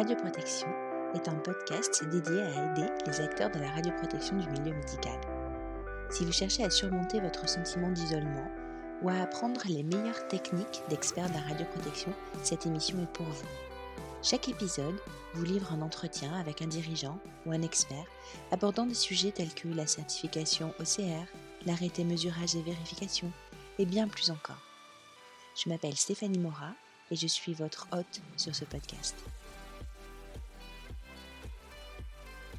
Radioprotection est un podcast dédié à aider les acteurs de la radioprotection du milieu médical. Si vous cherchez à surmonter votre sentiment d'isolement ou à apprendre les meilleures techniques d'experts de la radioprotection, cette émission est pour vous. Chaque épisode vous livre un entretien avec un dirigeant ou un expert abordant des sujets tels que la certification OCR, l'arrêté mesurage et vérification, et bien plus encore. Je m'appelle Stéphanie Mora et je suis votre hôte sur ce podcast.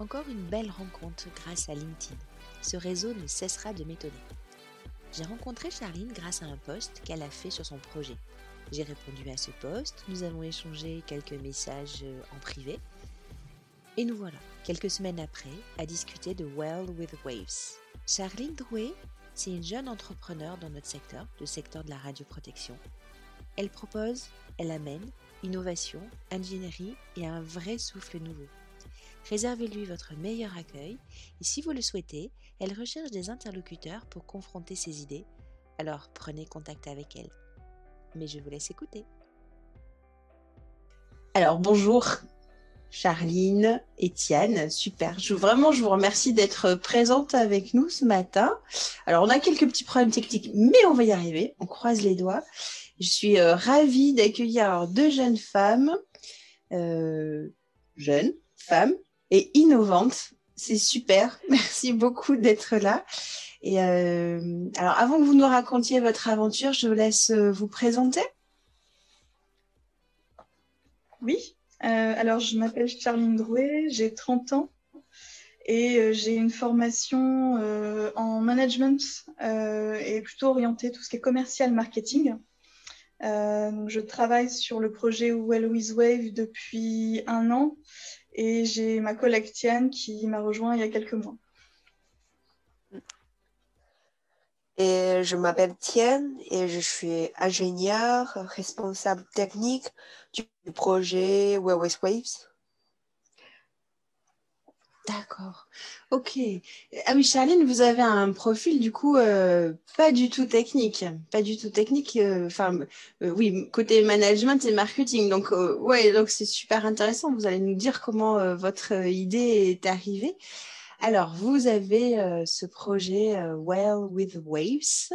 Encore une belle rencontre grâce à LinkedIn. Ce réseau ne cessera de m'étonner. J'ai rencontré Charline grâce à un post qu'elle a fait sur son projet. J'ai répondu à ce post, nous avons échangé quelques messages euh, en privé, et nous voilà, quelques semaines après, à discuter de Well with Waves. Charline Drouet, c'est une jeune entrepreneur dans notre secteur, le secteur de la radioprotection. Elle propose, elle amène innovation, ingénierie et un vrai souffle nouveau. Réservez-lui votre meilleur accueil et si vous le souhaitez, elle recherche des interlocuteurs pour confronter ses idées. Alors prenez contact avec elle. Mais je vous laisse écouter. Alors bonjour Charline, Étienne, super. Je, vraiment, je vous remercie d'être présente avec nous ce matin. Alors on a quelques petits problèmes techniques, mais on va y arriver. On croise les doigts. Je suis euh, ravie d'accueillir deux jeunes femmes, euh, jeunes femmes, et innovante. C'est super. Merci beaucoup d'être là. Et euh, alors, avant que vous nous racontiez votre aventure, je vous laisse euh, vous présenter. Oui. Euh, alors, je m'appelle Charline Drouet, j'ai 30 ans et j'ai une formation en management et plutôt orientée tout ce qui est commercial marketing. donc je travaille sur le projet Well With Wave depuis un an et j'ai ma collègue Tiane qui m'a rejoint il y a quelques mois. Et je m'appelle Tienne et je suis ingénieur, responsable technique du projet Waves Waves. D'accord. Ok. Ah oui, Charline, vous avez un profil du coup euh, pas du tout technique, pas du tout technique. Euh, enfin, euh, oui, côté management et marketing. Donc, ouais, donc c'est super intéressant. Vous allez nous dire comment votre idée est arrivée. Alors, vous avez ce projet Well with Waves.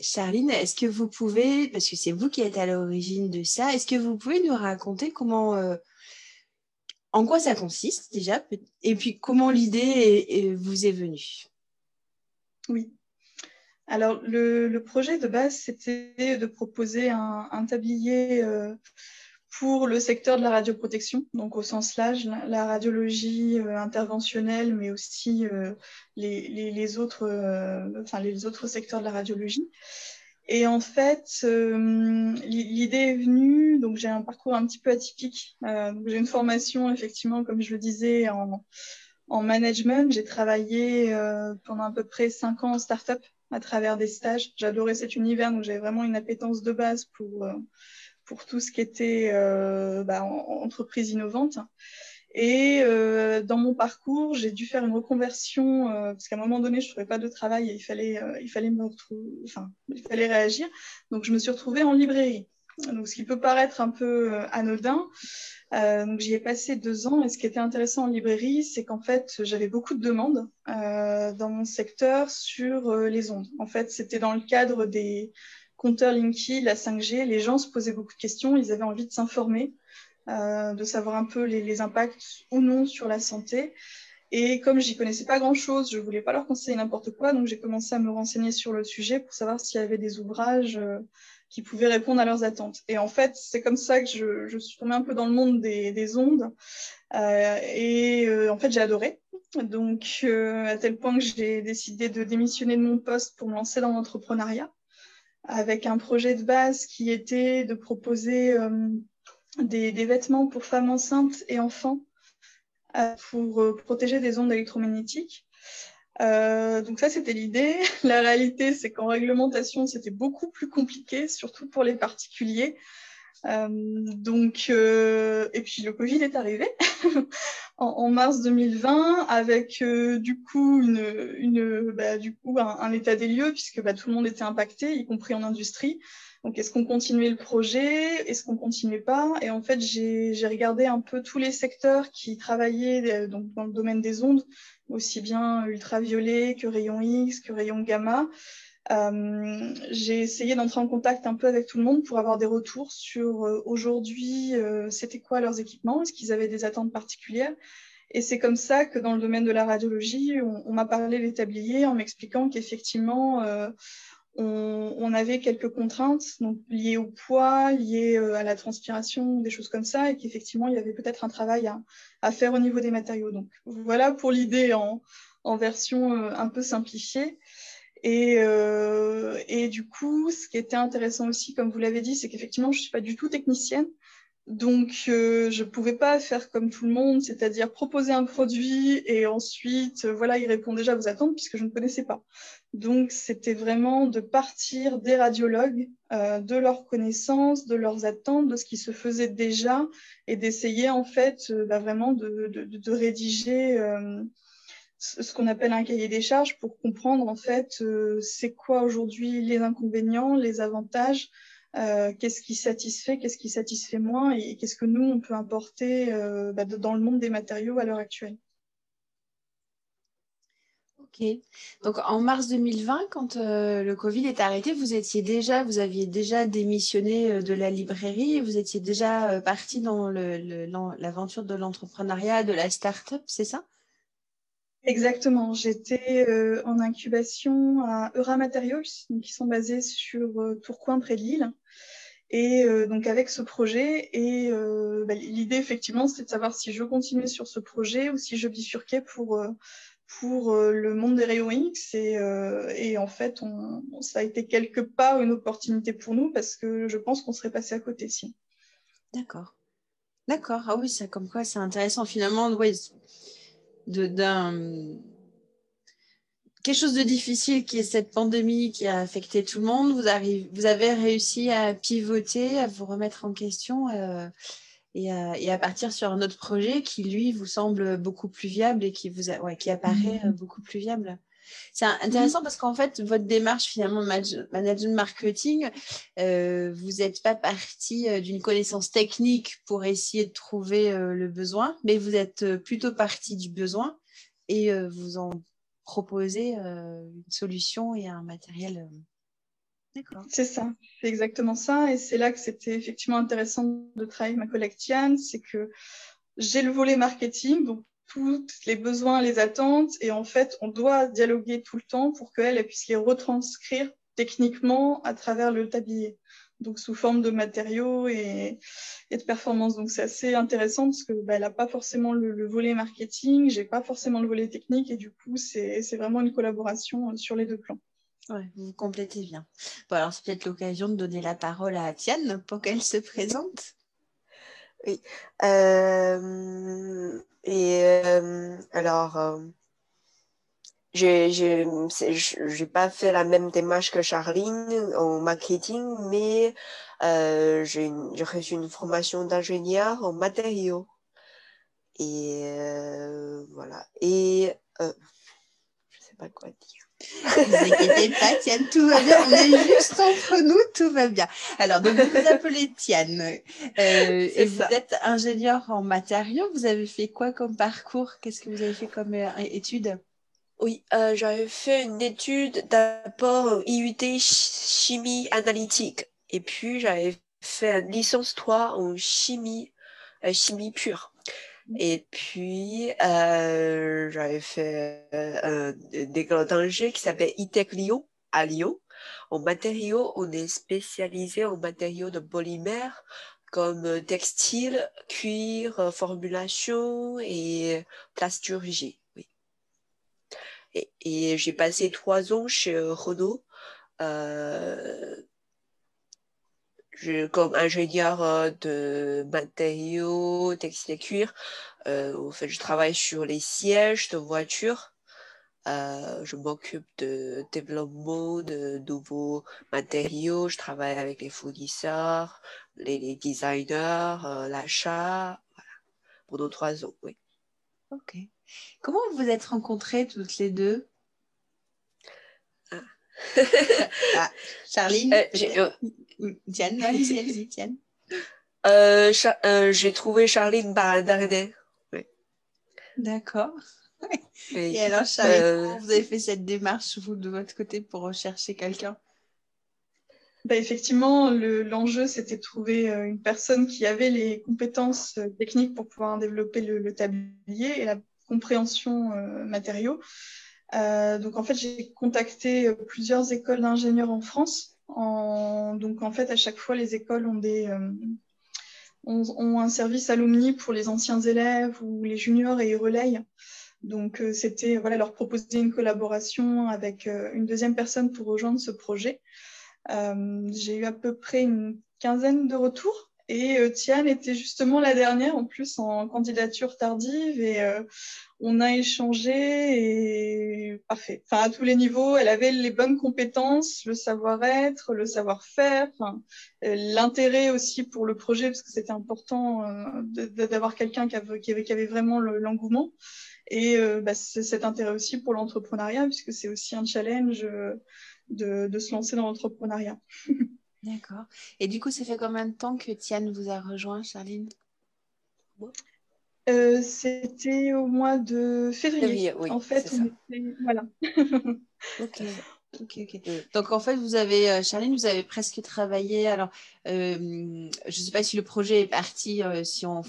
Charline, est-ce que vous pouvez, parce que c'est vous qui êtes à l'origine de ça, est-ce que vous pouvez nous raconter comment en quoi ça consiste déjà Et puis comment l'idée vous est venue? Oui. Alors le, projet de base, c'était de proposer un, tablier euh, pour le secteur de la radioprotection, donc au sens large, la, radiologie euh, interventionnelle, mais aussi euh, les, autres, les autres secteurs de la radiologie. Et en fait, euh, l'idée est venue, donc j'ai un parcours un petit peu atypique. Euh, j'ai une formation, effectivement, comme je le disais, en, en management. J'ai travaillé euh, pendant à peu près cinq ans en start-up à travers des stages. J'adorais cet univers, donc j'avais vraiment une appétence de base pour, pour tout ce qui était bah, entreprise innovante. Et euh, dans mon parcours, j'ai dû faire une reconversion euh, parce qu'à un moment donné, je trouvais pas de travail et il fallait, euh, il fallait me enfin, il fallait réagir. Donc, je me suis retrouvée en librairie. Donc, ce qui peut paraître un peu anodin. j'y ai passé deux ans. Et ce qui était intéressant en librairie, c'est qu'en fait, j'avais beaucoup de demandes dans mon secteur sur les ondes. En fait, c'était dans le cadre des compteurs Linky, la 5G. Les gens se posaient beaucoup de questions. Ils avaient envie de s'informer. Euh, de savoir un peu les, impacts ou non sur la santé. Et comme j'y connaissais pas grand-chose, je voulais pas leur conseiller n'importe quoi, donc j'ai commencé à me renseigner sur le sujet pour savoir s'il y avait des ouvrages euh, qui pouvaient répondre à leurs attentes. Et en fait, c'est comme ça que je, suis tombée un peu dans le monde des, ondes. Euh, et en fait, j'ai adoré. Donc, à tel point que j'ai décidé de démissionner de mon poste pour me lancer dans l'entrepreneuriat avec un projet de base qui était de proposer des, vêtements pour femmes enceintes et enfants euh, pour euh, protéger des ondes électromagnétiques. Euh, donc ça, c'était l'idée. La réalité, c'est qu'en réglementation, c'était beaucoup plus compliqué, surtout pour les particuliers. donc, et puis le Covid est arrivé en, mars 2020 avec du coup, une, bah, du coup un, état des lieux puisque bah, tout le monde était impacté, y compris en industrie. Donc, est-ce qu'on continuait le projet? Est-ce qu'on continuait pas? Et en fait, j'ai regardé un peu tous les secteurs qui travaillaient donc, dans le domaine des ondes, aussi bien ultraviolet que rayon X, que rayon gamma. Euh, j'ai essayé d'entrer en contact un peu avec tout le monde pour avoir des retours sur euh, aujourd'hui, euh, c'était quoi leurs équipements, est-ce qu'ils avaient des attentes particulières? Et c'est comme ça que dans le domaine de la radiologie, on, on m'a parlé des tabliers en m'expliquant qu'effectivement, euh, on, on, avait quelques contraintes donc, liées au poids, liées à la transpiration, des choses comme ça, et qu'effectivement, il y avait peut-être un travail à, à, faire au niveau des matériaux. Donc voilà pour l'idée en, en, version un peu simplifiée. Et, euh, et, du coup, ce qui était intéressant aussi, comme vous l'avez dit, c'est qu'effectivement, je ne suis pas du tout technicienne. Donc, euh, je ne pouvais pas faire comme tout le monde, c'est-à-dire proposer un produit et ensuite, euh, voilà, il répond déjà à vos attentes puisque je ne connaissais pas. Donc, c'était vraiment de partir des radiologues, euh, de leurs connaissances, de leurs attentes, de ce qui se faisait déjà et d'essayer en fait euh, bah, vraiment de, de, de rédiger euh, ce qu'on appelle un cahier des charges pour comprendre en fait c'est quoi aujourd'hui les inconvénients, les avantages, euh, qu'est-ce qui satisfait, qu'est-ce qui satisfait moins et qu'est-ce que nous on peut importer euh, bah, dans le monde des matériaux à l'heure actuelle. Ok. Donc en mars 2020, quand le Covid est arrêté, vous étiez déjà, vous aviez déjà démissionné de la librairie, vous étiez déjà parti dans l'aventure de l'entrepreneuriat, de la start-up, c'est ça? Exactement. J'étais euh, en incubation à Eura Materials, qui sont basés sur euh, Tourcoing près de Lille. Et euh, donc avec ce projet, et bah, l'idée effectivement, c'était de savoir si je continuais sur ce projet ou si je bifurquais pour pour le monde des rayons X. Et, en fait, ça a été quelque part une opportunité pour nous parce que je pense qu'on serait passé à côté si. D'accord. D'accord. Ah oui, ça comme quoi c'est intéressant finalement. Ouais, d'un quelque chose de difficile qui est cette pandémie qui a affecté tout le monde. Vous, arrivez, vous avez réussi à pivoter, à vous remettre en question euh, et, à, et, à, partir sur un autre projet qui, lui, vous semble beaucoup plus viable et qui, vous ouais, qui apparaît mmh. beaucoup plus viable. C'est intéressant mmh. parce qu'en fait, votre démarche finalement management marketing, euh, vous n'êtes pas parti euh, d'une connaissance technique pour essayer de trouver euh, le besoin, mais vous êtes plutôt parti du besoin et vous en proposez une solution et un matériel. D'accord. C'est ça, c'est exactement ça. Et c'est là que c'était effectivement intéressant de travailler avec ma collègue Tiane, c'est que j'ai le volet marketing, donc tous les besoins, les attentes, et en fait, on doit dialoguer tout le temps pour qu'elle puisse les retranscrire techniquement à travers le tablier, donc sous forme de matériaux et, de performance. Donc c'est assez intéressant parce que bah, elle n'a pas forcément le, le volet marketing, j'ai pas forcément le volet technique, et du coup, c'est vraiment une collaboration euh, sur les deux plans. Ouais, vous complétez bien. Bon, alors c'est peut-être l'occasion de donner la parole à Tiane pour qu'elle se présente. Oui. Euh, et euh, alors, euh, j'ai pas fait la même démarche que Charline en marketing, mais euh, j'ai reçu une formation d'ingénieur en matériaux. Et voilà. Et je sais pas quoi dire. Ne vous inquiétez pas, Tiane, tout va bien. On est juste entre nous, tout va bien. Alors, donc, vous vous appelez Tiane euh, et vous êtes ingénieur en matériaux. Vous avez fait quoi comme parcours? Qu'est-ce que vous avez fait comme euh, étude? Oui, euh, j'avais fait une étude d'abord IUT chimie analytique. Et puis, j'avais fait une licence 3 en chimie, euh, chimie pure. Et puis, euh, j'avais fait euh, un d'ingé qui s'appelle ITEC Lyon, à Lyon. En matériaux, on est spécialisé en matériaux de polymères comme textile, cuir, formulation et plasturgie. Oui. Et, et j'ai passé trois ans chez Renault euh, je, comme ingénieur euh, de matériaux, textile et cuir, euh, en fait, je travaille sur les sièges de voitures. je m'occupe de développement de nouveaux matériaux. Je travaille avec les fournisseurs, les, designers, l'achat, voilà, pendant trois ans, oui. Ok. Comment vous vous êtes rencontrées toutes les deux? Ah. ah. Charline euh, euh, Diane, allez-y, Diane. Euh, j'ai trouvé Charline. Oui. D'accord. Et, alors, Charline, vous avez fait cette démarche, vous, de votre côté, pour rechercher quelqu'un? Bah, effectivement, l'enjeu, c'était de trouver une personne qui avait les compétences techniques pour pouvoir développer le, le tablier et la compréhension euh, matériaux. Euh, donc en fait, j'ai contacté plusieurs écoles d'ingénieurs en France. Donc en fait, à chaque fois, les écoles ont des euh, ont, un service alumni pour les anciens élèves ou les juniors et ils relayent. Donc c'était voilà leur proposer une collaboration avec une deuxième personne pour rejoindre ce projet. j'ai eu à peu près une quinzaine de retours et euh, Tiane était justement la dernière, en plus en candidature tardive, et euh, on a échangé et parfait. Enfin, à tous les niveaux, elle avait les bonnes compétences, le savoir-être, le savoir-faire, euh, l'intérêt aussi pour le projet, parce que c'était important d'avoir quelqu'un qui avait, vraiment l'engouement. et bah, cet intérêt aussi pour l'entrepreneuriat, puisque c'est aussi un challenge de se lancer dans l'entrepreneuriat. D'accord. Et du coup, ça fait combien de temps que Tiane vous a rejoint, Charline? Euh, C'était au mois de février. oui, en fait, voilà. ok. Ok, ok. Donc en fait, vous avez, euh, Charline, vous avez presque travaillé. Alors, euh, je ne sais pas si le projet est parti, si on,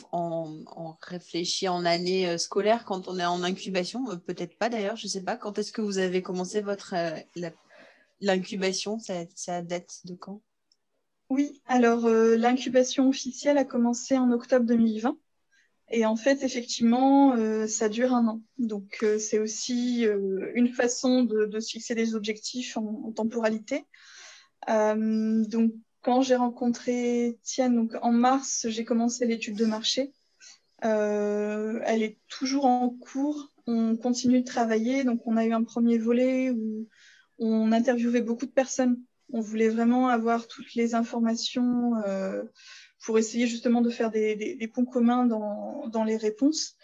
réfléchit en année scolaire quand on est en incubation. Peut-être pas d'ailleurs, je ne sais pas. Quand est-ce que vous avez commencé votre l'incubation? Ça, ça date de quand? Oui, alors euh, l'incubation officielle a commencé en octobre 2020. Et en fait, effectivement, euh, ça dure un an. Donc, euh, c'est aussi une façon de, se fixer des objectifs en, temporalité. donc, quand j'ai rencontré Tienne, donc en mars, j'ai commencé l'étude de marché. elle est toujours en cours. On continue de travailler. Donc, on a eu un premier volet où on interviewait beaucoup de personnes on voulait vraiment avoir toutes les informations euh, pour essayer justement de faire des, ponts communs dans, les réponses.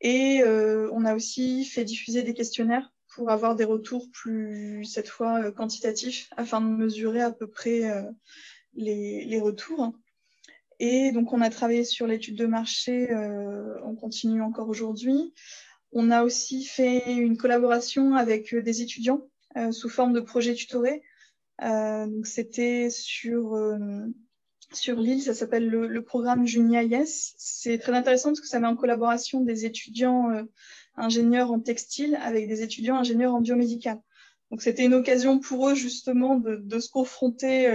Et euh, on a aussi fait diffuser des questionnaires pour avoir des retours plus, cette fois, euh, quantitatifs, afin de mesurer à peu près les, retours. Et donc, on a travaillé sur l'étude de marché, on continue encore aujourd'hui. On a aussi fait une collaboration avec des étudiants sous forme de projets tutorés euh, donc c'était sur euh, sur l'île, ça s'appelle le, programme Junia Yes. C'est très intéressant parce que ça met en collaboration des étudiants euh, ingénieurs en textile avec des étudiants ingénieurs en biomédical. Donc c'était une occasion pour eux justement de, de se confronter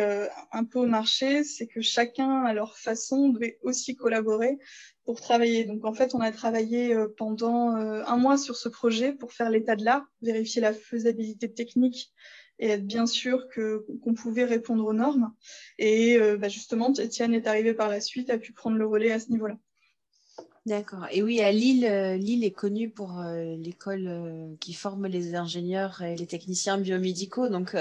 un peu au marché, c'est que chacun à leur façon devait aussi collaborer pour travailler. Donc en fait on a travaillé pendant un mois sur ce projet pour faire l'état de l'art, vérifier la faisabilité technique et être bien sûr que qu'on pouvait répondre aux normes. Et euh, bah, justement, Étienne est arrivé par la suite, a pu prendre le relais à ce niveau-là. D'accord. Et oui, à Lille, euh, Lille est connue pour euh, l'école euh, qui forme les ingénieurs et les techniciens biomédicaux. Donc,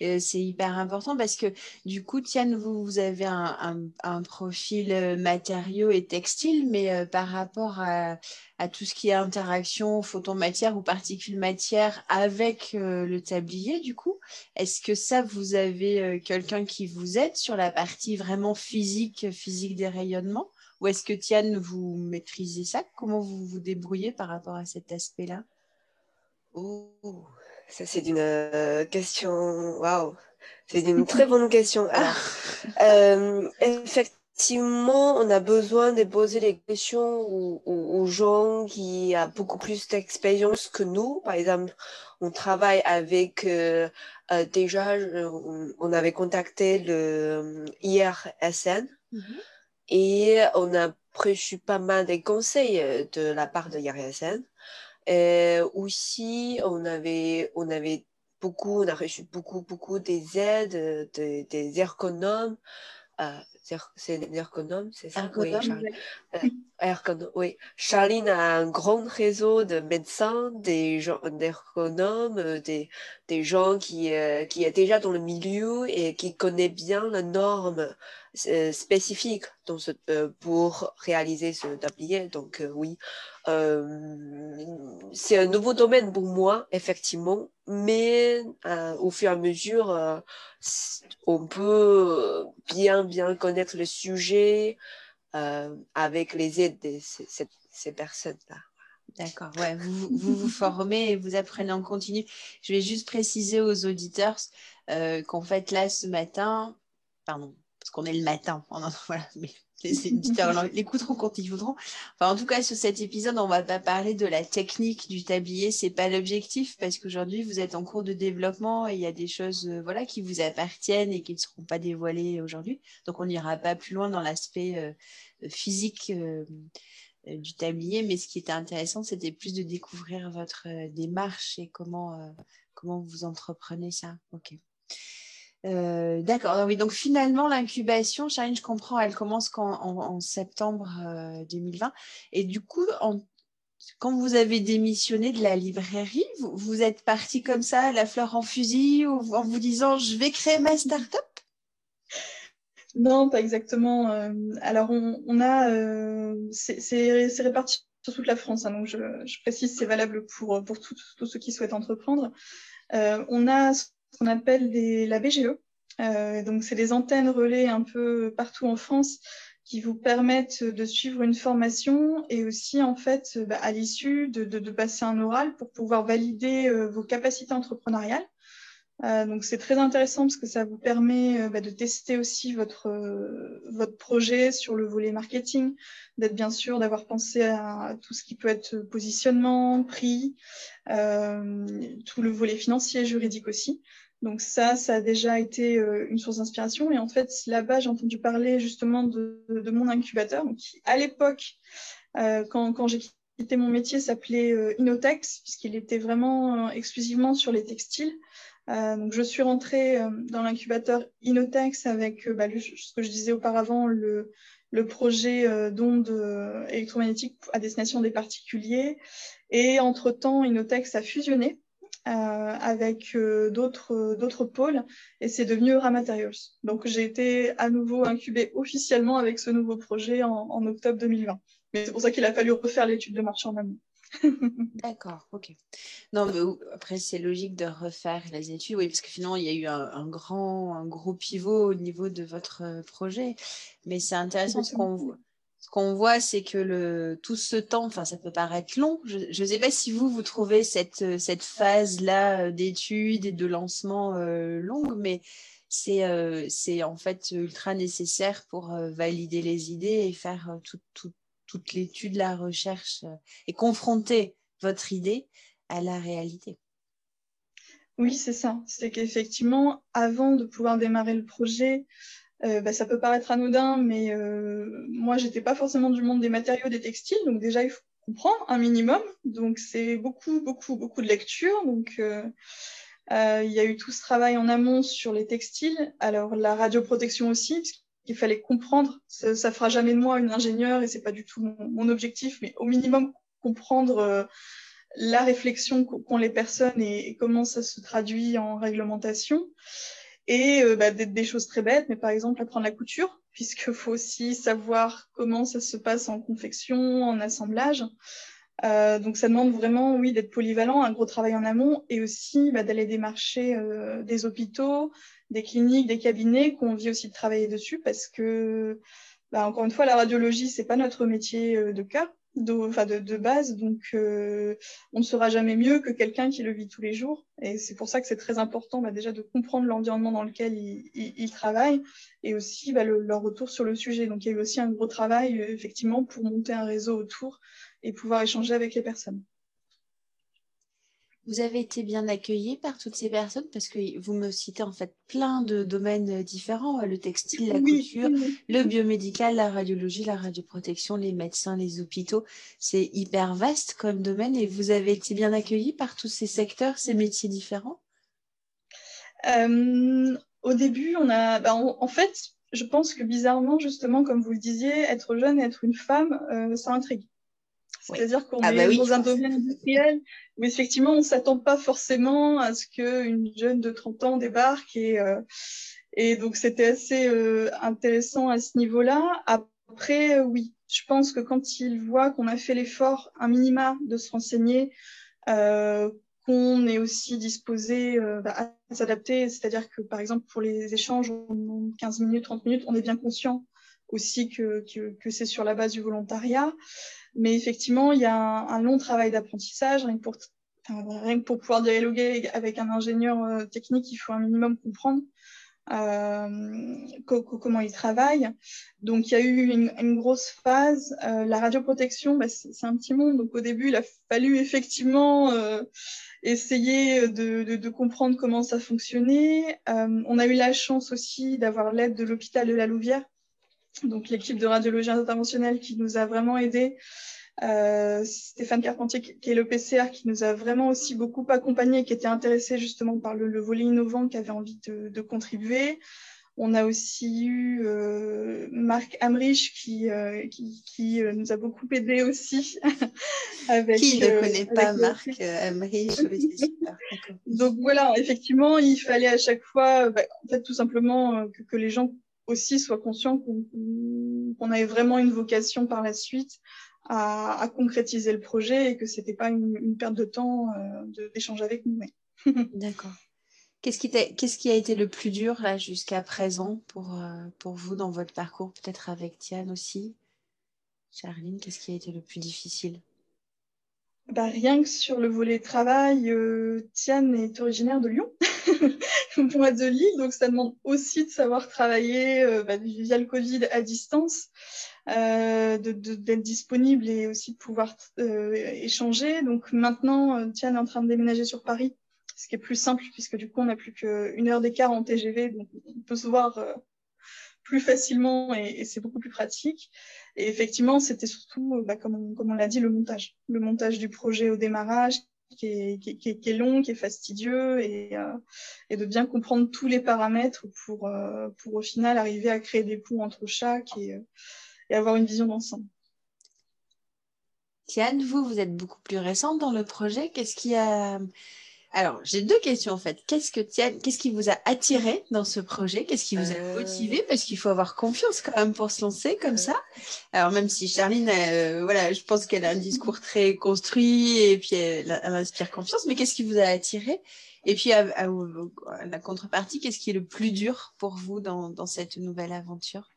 c'est hyper important parce que du coup, Tiane, vous, vous avez un, profil matériaux et textile, mais par rapport à, à, tout ce qui est interaction photomatière ou particules matière avec le tablier, du coup, est-ce que ça, vous avez quelqu'un qui vous aide sur la partie vraiment physique, physique des rayonnements? Ou est-ce que Tiane, vous maîtrisez ça? Comment vous vous débrouillez par rapport à cet aspect-là? Oh, ça c'est une euh, question. Waouh, c'est une très bonne question. Euh, effectivement, on a besoin de poser des questions aux, gens qui ont beaucoup plus d'expérience que nous. Par exemple, on travaille avec euh, déjà, on, avait contacté le IRSN. Mhm. Et on a reçu pas mal de conseils euh, de la part de YRSN. Et aussi, on avait, on avait beaucoup, on a reçu beaucoup, beaucoup des aides des ergonomes. Euh, c'est ergonome, c'est ça? Oui, ergonome, oui. Charline a un grand réseau de médecins, des gens d'ergonomes, des, des gens qui, qui est déjà dans le milieu et qui connaît bien la norme euh, spécifique dans ce, euh, pour réaliser ce tablier. Donc euh, oui, c'est un nouveau domaine pour moi, effectivement, mais au fur et à mesure, on peut bien, bien connaître le sujet avec les aides de ces, personnes-là. D'accord, ouais, vous, vous, vous formez et vous apprenez en continu. Je vais juste préciser aux auditeurs qu'en fait, là, ce matin, pardon, parce qu'on est le matin. voilà, mais les l'écouteront quand ils voudront. Enfin, en tout cas, sur cet épisode, on va pas parler de la technique du tablier. C'est pas l'objectif parce qu'aujourd'hui, vous êtes en cours de développement et il y a des choses, euh, voilà, qui vous appartiennent et qui ne seront pas dévoilées aujourd'hui. Donc, on n'ira pas plus loin dans l'aspect euh, physique euh, du tablier. Mais ce qui était intéressant, c'était plus de découvrir votre démarche et comment, comment vous entreprenez ça. Ok. Euh, d'accord. Oui, donc finalement, l'incubation, Charline, je comprends, elle commence en, septembre 2020. Euh, Et du coup, quand vous avez démissionné de la librairie, vous, êtes parti comme ça, la fleur en fusil, ou, en vous disant je vais créer ma start-up? Non, pas exactement. Euh, alors, on, a. c'est réparti sur toute la France, hein, donc je, précise, c'est valable pour tous ceux qui souhaitent entreprendre. on a ce qu'on appelle la BGE. Euh, donc, c'est des antennes relais un peu partout en France qui vous permettent de suivre une formation et aussi, en fait, bah, à l'issue, de, passer un oral pour pouvoir valider euh, vos capacités entrepreneuriales. Euh, donc, c'est très intéressant parce que ça vous permet bah, de tester aussi votre, votre projet sur le volet marketing, d'être bien sûr, d'avoir pensé à, tout ce qui peut être positionnement, prix, tout le volet financier, juridique aussi. Donc ça, ça a déjà été euh, une source d'inspiration. Et en fait, là-bas, j'ai entendu parler justement de, mon incubateur, qui à l'époque, euh, quand, j'ai quitté mon métier, s'appelait euh, Inotex, puisqu'il était vraiment exclusivement sur les textiles. Donc je suis rentrée dans l'incubateur Inotex avec bah, ce que je disais auparavant, le, le projet d'ondes électromagnétiques à destination des particuliers. Et entre-temps, Inotex a fusionné euh, avec euh, d'autres pôles et c'est devenu Eura Materials. Donc j'ai été à nouveau incubée officiellement avec ce nouveau projet en, octobre 2020. Mais c'est pour ça qu'il a fallu refaire l'étude de marché en amont. D'accord, ok. Non, mais après, c'est logique de refaire les études, oui, parce que finalement, il y a eu un, un grand, un gros pivot au niveau de votre euh, projet. Mais c'est intéressant ce qu'on voit ce qu'on voit, c'est que le, tout ce temps, enfin, ça peut paraître long. Je ne sais pas si vous, vous trouvez cette, cette phase-là euh, d'études et de lancement euh, longue, mais c'est euh, en fait ultra nécessaire pour valider les idées et faire toute l'étude, la recherche et confronter votre idée à la réalité. Oui, c'est ça. C'est qu'effectivement, avant de pouvoir démarrer le projet, euh, bah, ça peut paraître anodin, mais euh, moi, j'étais pas forcément du monde des matériaux, des textiles, donc déjà, il faut comprendre un minimum. Donc, c'est beaucoup, beaucoup, beaucoup de lecture. Donc, euh, euh, il y a eu tout ce travail en amont sur les textiles. Alors, la radioprotection aussi, qu'il fallait comprendre. Ça, ça fera jamais de moi une ingénieure, et c'est pas du tout mon, objectif, mais au minimum comprendre euh, la réflexion qu'ont les personnes et, comment ça se traduit en réglementation. Et euh, bah, des, choses très bêtes, mais par exemple apprendre la couture, puisqu'il faut aussi savoir comment ça se passe en confection, en assemblage. Euh, donc ça demande vraiment, oui, d'être polyvalent, un gros travail en amont, et aussi bah, d'aller démarcher euh, des hôpitaux, des cliniques, des cabinets, qu'on vit aussi de travailler dessus, parce que, bah, encore une fois, la radiologie, c'est pas notre métier euh, de cœur de, de, base, donc euh, on ne sera jamais mieux que quelqu'un qui le vit tous les jours. Et c'est pour ça que c'est très important bah, déjà de comprendre l'environnement dans lequel ils, ils, travaillent et aussi bah, leur retour sur le sujet. Donc il y a eu aussi un gros travail euh, effectivement pour monter un réseau autour et pouvoir échanger avec les personnes. Vous avez été bien accueilli par toutes ces personnes parce que vous me citez en fait plein de domaines différents, le textile, la couture, le biomédical, la radiologie, la radioprotection, les médecins, les hôpitaux. C'est hyper vaste comme domaine et vous avez été bien accueilli par tous ces secteurs, ces métiers différents? Euh, Au début, on a, bah, en fait, je pense que bizarrement, justement, comme vous le disiez, être jeune et être une femme, euh, ça intrigue. C'est-à-dire qu'on ah est bah dans un domaine industriel où effectivement on ne s'attend pas forcément à ce qu'une jeune de 30 ans débarque et, euh, et donc c'était assez euh, intéressant à ce niveau-là. Après, oui, je pense que quand ils voient qu'on a fait l'effort, un minima, de se renseigner, euh, qu'on est aussi disposé euh, bah, à s'adapter, c'est-à-dire que par exemple pour les échanges en 15 minutes, 30 minutes, on est bien conscient aussi que, que, que c'est sur la base du volontariat. Mais effectivement, il y a un, long travail d'apprentissage. Rien, rien que pour pouvoir dialoguer avec un ingénieur euh, technique, il faut un minimum comprendre euh, comment il travaille. Donc, il y a eu une, grosse phase. Euh, la radioprotection, bah, c'est un petit monde. Donc, au début, il a fallu effectivement euh, essayer de, de, de, comprendre comment ça fonctionnait. On a eu la chance aussi d'avoir l'aide de l'hôpital de la Louvière, donc l'équipe de radiologie interventionnelle qui nous a vraiment aidés. Euh, Stéphane Carpentier, qui est le PCR, qui nous a vraiment aussi beaucoup accompagné, qui était intéressé justement par le, le volet innovant, qui avait envie de, de contribuer. On a aussi eu euh, Marc Amrich qui, euh, qui, qui euh, nous a beaucoup aidé aussi. avec, qui ne euh, connaît pas Marc Amrich Donc voilà, effectivement, il fallait à chaque fois, bah, en fait, tout simplement que, que, les gens aussi soient conscients qu'on qu avait vraiment une vocation par la suite à, à, concrétiser le projet et que c'était pas une, une, perte de temps d'échanger avec nous. D'accord. Qu'est-ce qui, qu'est-ce qui, a été le plus dur là jusqu'à présent pour, euh, pour vous dans votre parcours, peut-être avec Tiane aussi? Charline, qu'est-ce qui a été le plus difficile? Bah, Rien que sur le volet travail, euh, Tiane est originaire de Lyon, de donc ça demande aussi de savoir travailler euh, bah, via le Covid à distance, euh, d'être disponible et aussi de pouvoir euh, échanger. Donc maintenant, euh, Tiane est en train de déménager sur Paris ce qui est plus simple puisque du coup on n'a plus qu'une heure d'écart en TGV, donc on peut se voir plus facilement et, et c'est beaucoup plus pratique. Et effectivement, c'était surtout, bah, comme on, comme on l'a dit, le montage, le montage du projet au démarrage qui est, long, qui est fastidieux et, euh, et, de bien comprendre tous les paramètres pour, euh, pour au final arriver à créer des ponts entre chaque et, et avoir une vision d'ensemble. Tiane, vous, vous êtes beaucoup plus récente dans le projet. Qu'est-ce qui a alors, j'ai deux questions en fait. Qu'est-ce que qu'est-ce qui vous a attiré dans ce projet? Qu'est-ce qui vous a euh. motivé? Parce qu'il faut avoir confiance quand même pour se lancer comme ça. Alors, même si Charline, euh, voilà, je pense qu'elle a un discours très construit et puis elle, elle inspire confiance, mais qu'est-ce qui vous a attiré? Et puis, à, à, à, la contrepartie, qu'est-ce qui est le plus dur pour vous dans, dans cette nouvelle aventure?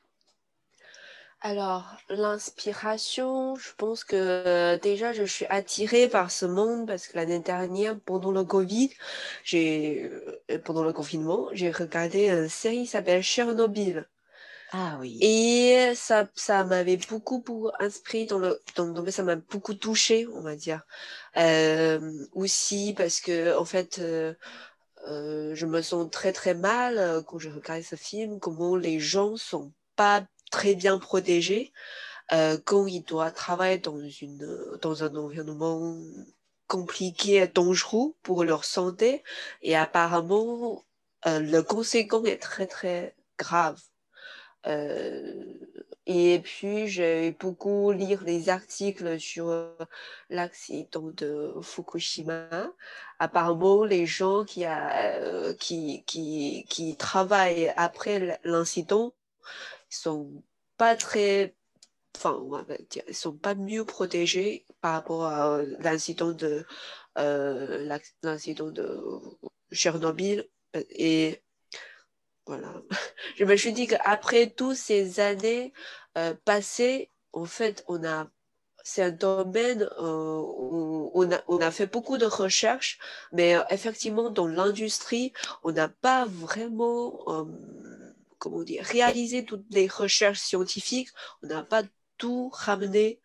Alors, l'inspiration, je pense que euh, déjà je suis attirée par ce monde parce que l'année dernière, pendant le Covid, j'ai, euh, pendant le confinement, j'ai regardé une série qui s'appelle Chernobyl. Ah oui. Et ça, ça m'avait beaucoup, beaucoup inspiré dans le, dans, dans ça m'a beaucoup touché, on va dire. Euh, aussi parce que, en fait, euh, euh, je me sens très, très mal quand je regarde ce film, comment les gens sont pas très bien protégé euh, quand il doit travailler dans, une, dans un environnement compliqué et dangereux pour leur santé. Et apparemment, euh, le conséquent est très, très grave. Euh, et puis, j'ai beaucoup lire les articles sur l'accident de Fukushima. Apparemment, les gens qui, a, qui, qui, qui travaillent après l'incident sont pas très, enfin, ils sont pas mieux protégés par rapport à l'incident de euh, l'incident de Tchernobyl et voilà. Je me suis dit qu'après toutes ces années euh, passées, en fait, on a c'est un domaine euh, où on a, on a fait beaucoup de recherches, mais euh, effectivement, dans l'industrie, on n'a pas vraiment euh, comment dire, réaliser toutes les recherches scientifiques. On n'a pas tout ramené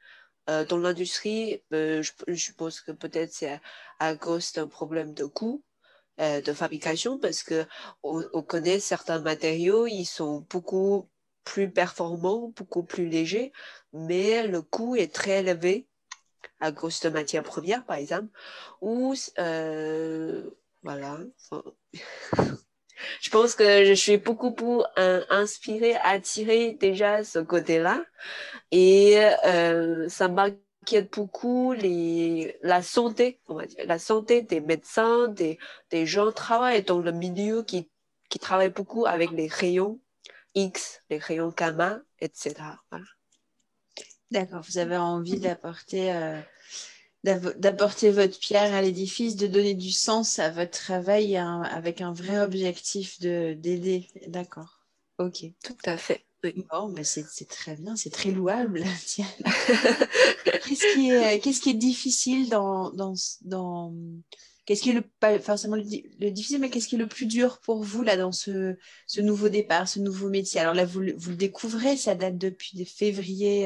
euh, dans l'industrie. Euh, je, je, suppose que peut-être c'est à, cause d'un problème de coût euh, de fabrication parce que on, on, connaît certains matériaux, ils sont beaucoup plus performants, beaucoup plus légers, mais le coût est très élevé à cause de matières premières, par exemple, ou voilà. Je pense que je suis beaucoup pour inspirer, attirer déjà ce côté-là. Et euh, ça m'inquiète beaucoup les, la santé, la santé des médecins, des, des gens qui travaillent dans le milieu qui, qui travaillent beaucoup avec les rayons X, les rayons gamma, etc. D'accord, vous avez envie d'apporter euh, d'apporter votre pierre à l'édifice, de donner du sens à votre travail avec un vrai objectif de d'aider. D'accord. Ok. Tout à fait. Bon, mais c'est très bien, c'est très louable. qu'est-ce qui est qu'est-ce qui est difficile dans dans dans Qu'est-ce qui est le pas forcément le, difficile, mais qu'est-ce qui est le plus dur pour vous là dans ce, ce nouveau départ, ce nouveau métier? Alors là, vous, vous, le découvrez, ça date depuis février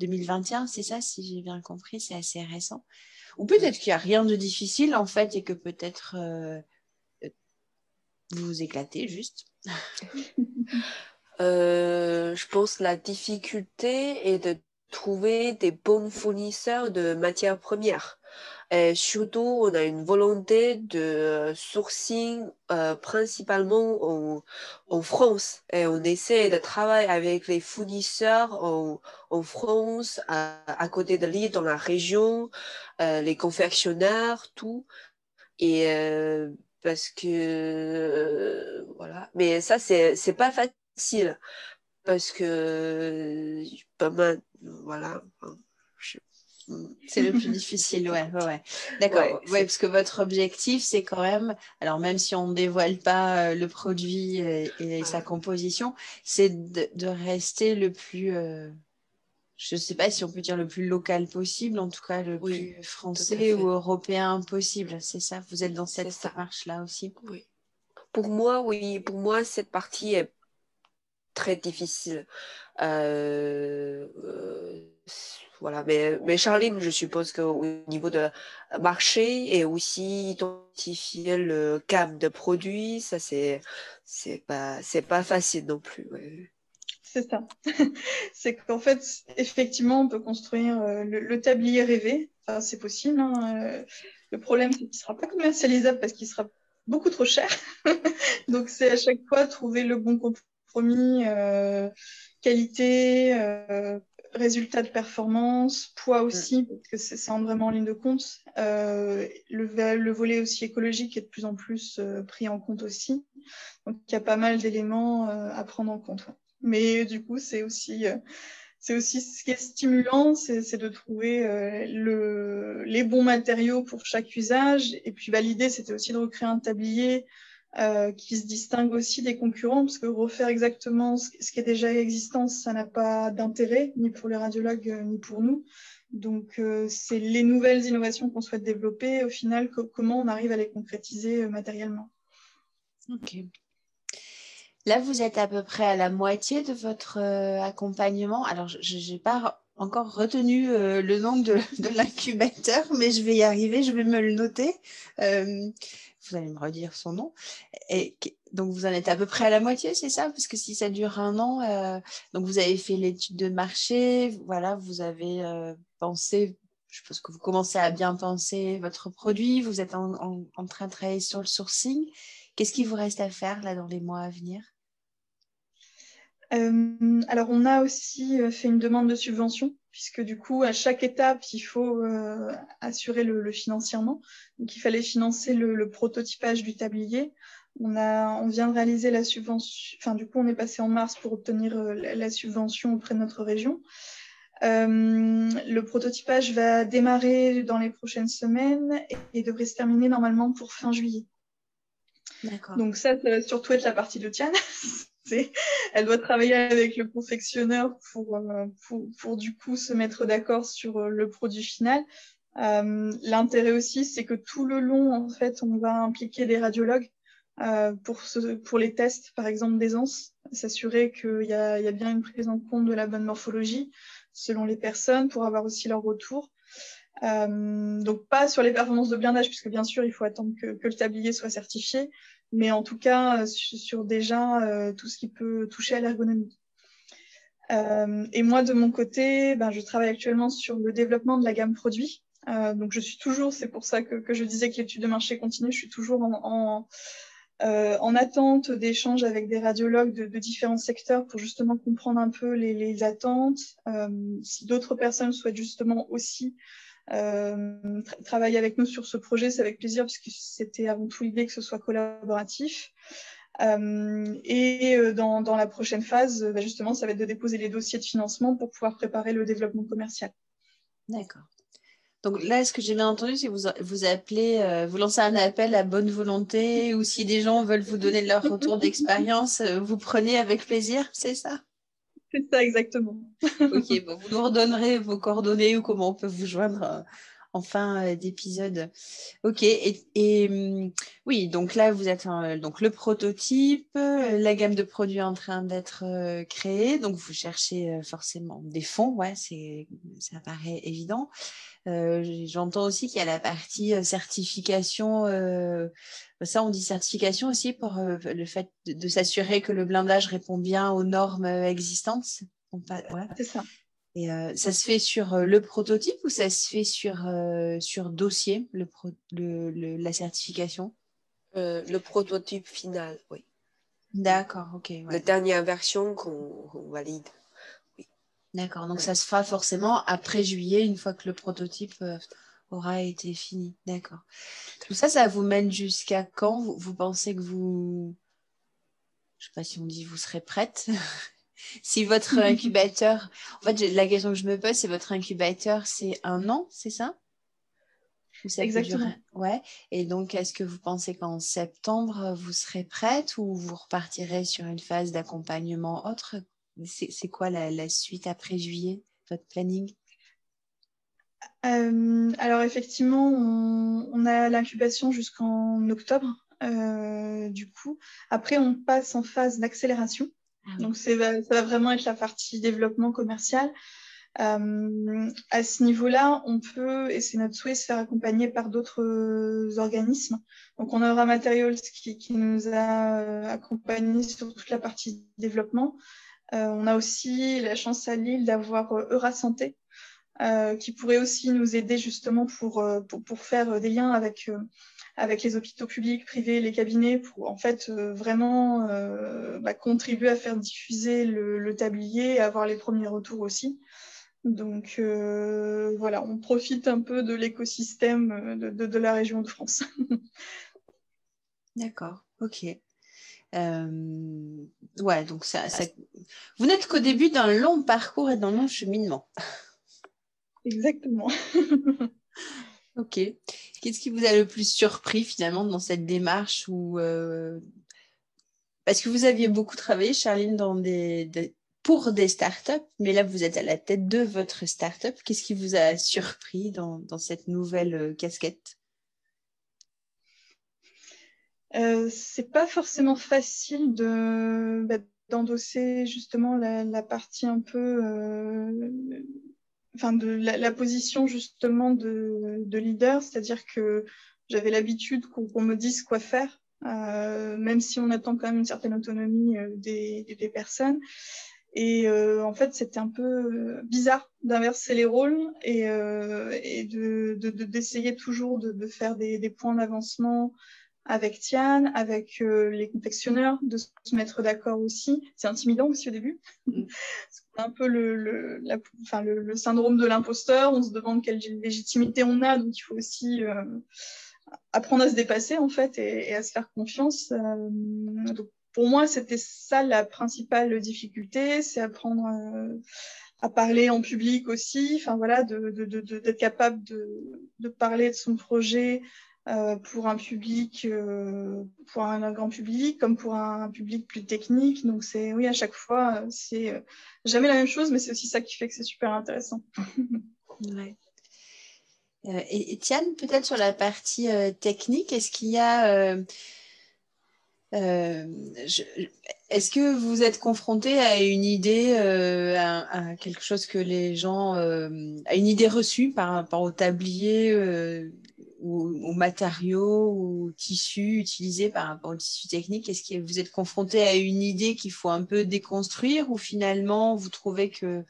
2021, euh, c'est ça, si j'ai bien compris, c'est assez récent. Ou peut-être qu'il n'y a rien de difficile en fait et que peut-être euh, vous vous éclatez juste. Euh, je pense que la difficulté est de trouver des bons fournisseurs de matières premières. Et surtout, on a une volonté de sourcing euh, principalement en, en, France. Et on essaie de travailler avec les fournisseurs en, en France, à, côté de l'île, dans la région, euh, les confectionnaires, tout. Et euh, parce que euh, voilà. Mais ça, c'est pas facile parce que pas mal, voilà. C'est le plus difficile, ouais, ouais, D'accord, ouais, parce que votre objectif, c'est quand même, alors même si on ne dévoile pas euh, le produit et, sa composition, c'est de, rester le plus, euh, je ne sais pas si on peut dire le plus local possible, en tout cas le plus français ou européen possible. C'est ça, vous êtes dans cette marche-là aussi? Oui. Pour moi, oui, pour moi, cette partie est très difficile. Euh, voilà, mais, mais Charline, je suppose qu'au niveau de marché et aussi identifier le gamme de produits, ça c'est c'est pas pas facile non plus. C'est ça. c'est qu'en fait, effectivement, on peut construire euh, le, tablier rêvé. Enfin, c'est possible. Hein, euh, le problème, c'est qu'il ne sera pas commercialisable parce qu'il sera beaucoup trop cher. Donc, c'est à chaque fois trouver le bon compromis, euh, qualité, résultats de performance, poids mm. aussi, parce que c'est vraiment en ligne de compte. Euh, le, le, volet aussi écologique est de plus en plus euh, pris en compte aussi. Donc il y a pas mal d'éléments euh, à prendre en compte. Mais du coup, c'est aussi, c'est aussi ce qui est stimulant, c'est de trouver le, les bons matériaux pour chaque usage. Et puis bah, l'idée, c'était aussi de recréer un tablier euh, qui se distingue aussi des concurrents, parce que refaire exactement ce, qui est déjà existant, ça n'a pas d'intérêt, ni pour les radiologues, euh, ni pour nous. Donc, euh, c'est les nouvelles innovations qu'on souhaite développer, au final, comment on arrive à les concrétiser matériellement. Ok. Là, vous êtes à peu près à la moitié de votre accompagnement. Alors, je n'ai pas encore retenu le nom de, de l'incubateur, mais je vais y arriver, je vais me le noter vous allez me redire son nom. Donc vous en êtes à peu près à la moitié, c'est ça? Parce que si ça dure un an, euh, donc vous avez fait l'étude de marché, voilà, vous avez euh, pensé, je pense que vous commencez à bien penser votre produit, vous êtes en, train de travailler sur le sourcing. Qu'est-ce qui vous reste à faire là dans les mois à venir? Euh, alors, on a aussi fait une demande de subvention, puisque du coup, à chaque étape, il faut euh, assurer le, financièrement. Donc, il fallait financer le, prototypage du tablier. On, a, on vient de réaliser la subvention, enfin, du coup, on est passé en mars pour obtenir la, subvention auprès de notre région. le prototypage va démarrer dans les prochaines semaines et, devrait se terminer normalement pour fin juillet. Donc ça, ça va surtout être la partie de Tiane. Elle doit travailler avec le confectionneur pour, euh, pour, pour du coup se mettre d'accord sur euh, le produit final. Euh, L'intérêt aussi, c'est que tout le long, en fait, on va impliquer des radiologues pour, ce, pour les tests, par exemple, d'aisance, s'assurer qu'il y a, y a bien une prise en compte de la bonne morphologie selon les personnes pour avoir aussi leur retour. Donc pas sur les performances de blindage, puisque bien sûr, il faut attendre que, que le tablier soit certifié, mais en tout cas euh, sur déjà euh, tout ce qui peut toucher à l'ergonomie. Euh, et moi, de mon côté, ben, je travaille actuellement sur le développement de la gamme produit. donc, je suis toujours, c'est pour ça que, que, je disais que l'étude de marché continue, je suis toujours en, en, en attente d'échanges avec des radiologues de, différents secteurs pour justement comprendre un peu les, attentes. si d'autres personnes souhaitent justement aussi travailler avec nous sur ce projet, c'est avec plaisir puisque c'était avant tout l'idée que ce soit collaboratif. et dans, la prochaine phase, bah, justement, ça va être de déposer les dossiers de financement pour pouvoir préparer le développement commercial. D'accord. Donc là, ce que j'ai bien entendu, c'est que vous, vous appelez, euh, vous lancez un appel à bonne volonté ou si des gens veulent vous donner leur retour d'expérience, euh, vous prenez avec plaisir, c'est ça? C'est ça, exactement. ok, vous nous redonnerez vos coordonnées ou comment on peut vous joindre euh, en fin d'épisode. Ok, et, hum, oui, donc là, vous êtes donc le prototype, la gamme de produits en train d'être créée, donc vous cherchez forcément des fonds, ouais, ça paraît évident. Euh, j'entends aussi qu'il y a la partie euh, certification. Euh, ça, on dit certification aussi pour le fait de, s'assurer que le blindage répond bien aux normes existantes. C'est ça. Et ça se fait sur le prototype ou ça se fait sur, sur dossier, le, le, la certification? Le prototype final, oui. D'accord, ok. La dernière version qu'on valide. D'accord, donc ça se fera forcément après juillet, une fois que le prototype euh, aura été fini. D'accord. Tout ça, ça vous mène jusqu'à quand? Vous, pensez que vous... Je ne sais pas si on dit vous serez prête. si votre incubateur... En fait, la question que je me pose, c'est votre incubateur, c'est un an, c'est ça? Exactement. Ouais. Et donc, est-ce que vous pensez qu'en septembre, vous serez prête ou vous repartirez sur une phase d'accompagnement autre? C'est quoi la, suite après juillet, votre planning? Euh, Alors effectivement, on, a l'incubation jusqu'en octobre. Euh, du coup, après, on passe en phase d'accélération. Ah Donc, ça va vraiment être la partie développement commercial. Euh, à ce niveau-là, on peut, et c'est notre souhait, se faire accompagner par d'autres organismes. Donc, on aura Materials qui, qui nous a accompagnés sur toute la partie développement. Euh, on a aussi la chance à Lille d'avoir euh, Eurasanté, euh, qui pourrait aussi nous aider justement pour, pour, faire des liens avec, avec les hôpitaux publics, privés, les cabinets, pour en fait vraiment bah, contribuer à faire diffuser le, tablier et avoir les premiers retours aussi. Donc voilà, on profite un peu de l'écosystème de, de, la région de France. D'accord, ok. Euh, ouais, donc ça, vous n'êtes qu'au début d'un long parcours et d'un long cheminement. Exactement. ok. Qu'est-ce qui vous a le plus surpris finalement dans cette démarche euh, Parce que vous aviez beaucoup travaillé, Charline, pour des startups, mais là vous êtes à la tête de votre startup. Qu'est-ce qui vous a surpris dans, cette nouvelle euh, casquette? Euh, c'est pas forcément facile bah, d'endosser justement la, partie un peu, euh, enfin de la, position justement de, leader, c'est-à-dire que j'avais l'habitude qu'on me dise quoi faire, euh, même si on attend quand même une certaine autonomie des, des, personnes. Et en fait, c'était un peu bizarre d'inverser les rôles et, et d'essayer de, toujours de, faire des, des points d'avancement avec Tian, avec euh, les confectionneurs, de se mettre d'accord aussi. C'est intimidant aussi au début. Mm. Un peu le, le, syndrome de l'imposteur. On se demande quelle légitimité on a, donc il faut aussi euh, apprendre à se dépasser en fait et, à se faire confiance. Euh, donc, pour moi, c'était ça la principale difficulté, c'est apprendre à parler en public aussi. Enfin voilà, d'être de, de, capable de, parler de son projet euh, pour un public, euh, pour un, grand public, comme pour un, public plus technique. Donc c'est oui à chaque fois, euh, c'est jamais la même chose, mais c'est aussi ça qui fait que c'est super intéressant. ouais. et, et Tiane, peut-être sur la partie technique, est-ce qu'il y a est-ce que vous êtes confronté à une idée, à, quelque chose que les gens, à une idée reçue par rapport au tablier ou, aux matériaux ou tissus utilisés par rapport au tissu technique Est-ce que vous êtes confronté à une idée qu'il faut un peu déconstruire ou finalement vous trouvez que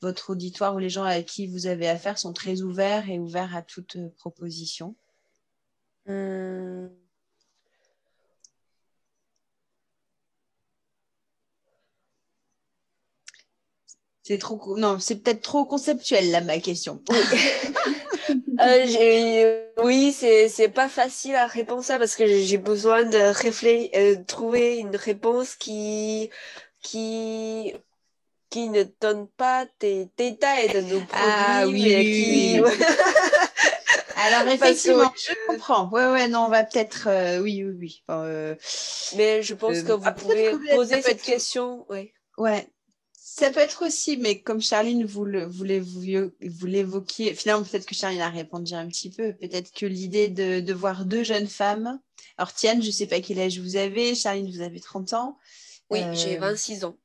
votre auditoire ou les gens à qui vous avez affaire sont très ouverts et ouverts à toute euh, proposition? Euh. C'est trop non, c'est peut-être trop conceptuel là ma question. euh, oui, c'est c'est pas facile à répondre ça parce que j'ai besoin de réfléchir, euh, trouver une réponse qui qui qui ne donne pas des détails de nos ah produits, oui, mais oui, qui oui. Alors effectivement, je comprends. Ouais, ouais, non, on va peut-être, euh, oui, oui, oui. Bon, euh, mais je pense que vous ah, pouvez poser cette question. Oui. Ouais. Ça peut être aussi, mais comme Charline, vous l'évoquiez, finalement, peut-être que Charline a répondu un petit peu. Peut-être que l'idée de, de voir deux jeunes femmes. Alors, Tiane, je sais pas quel âge vous avez. Charline, vous avez 30 ans. Oui, Euh, j'ai 26 ans.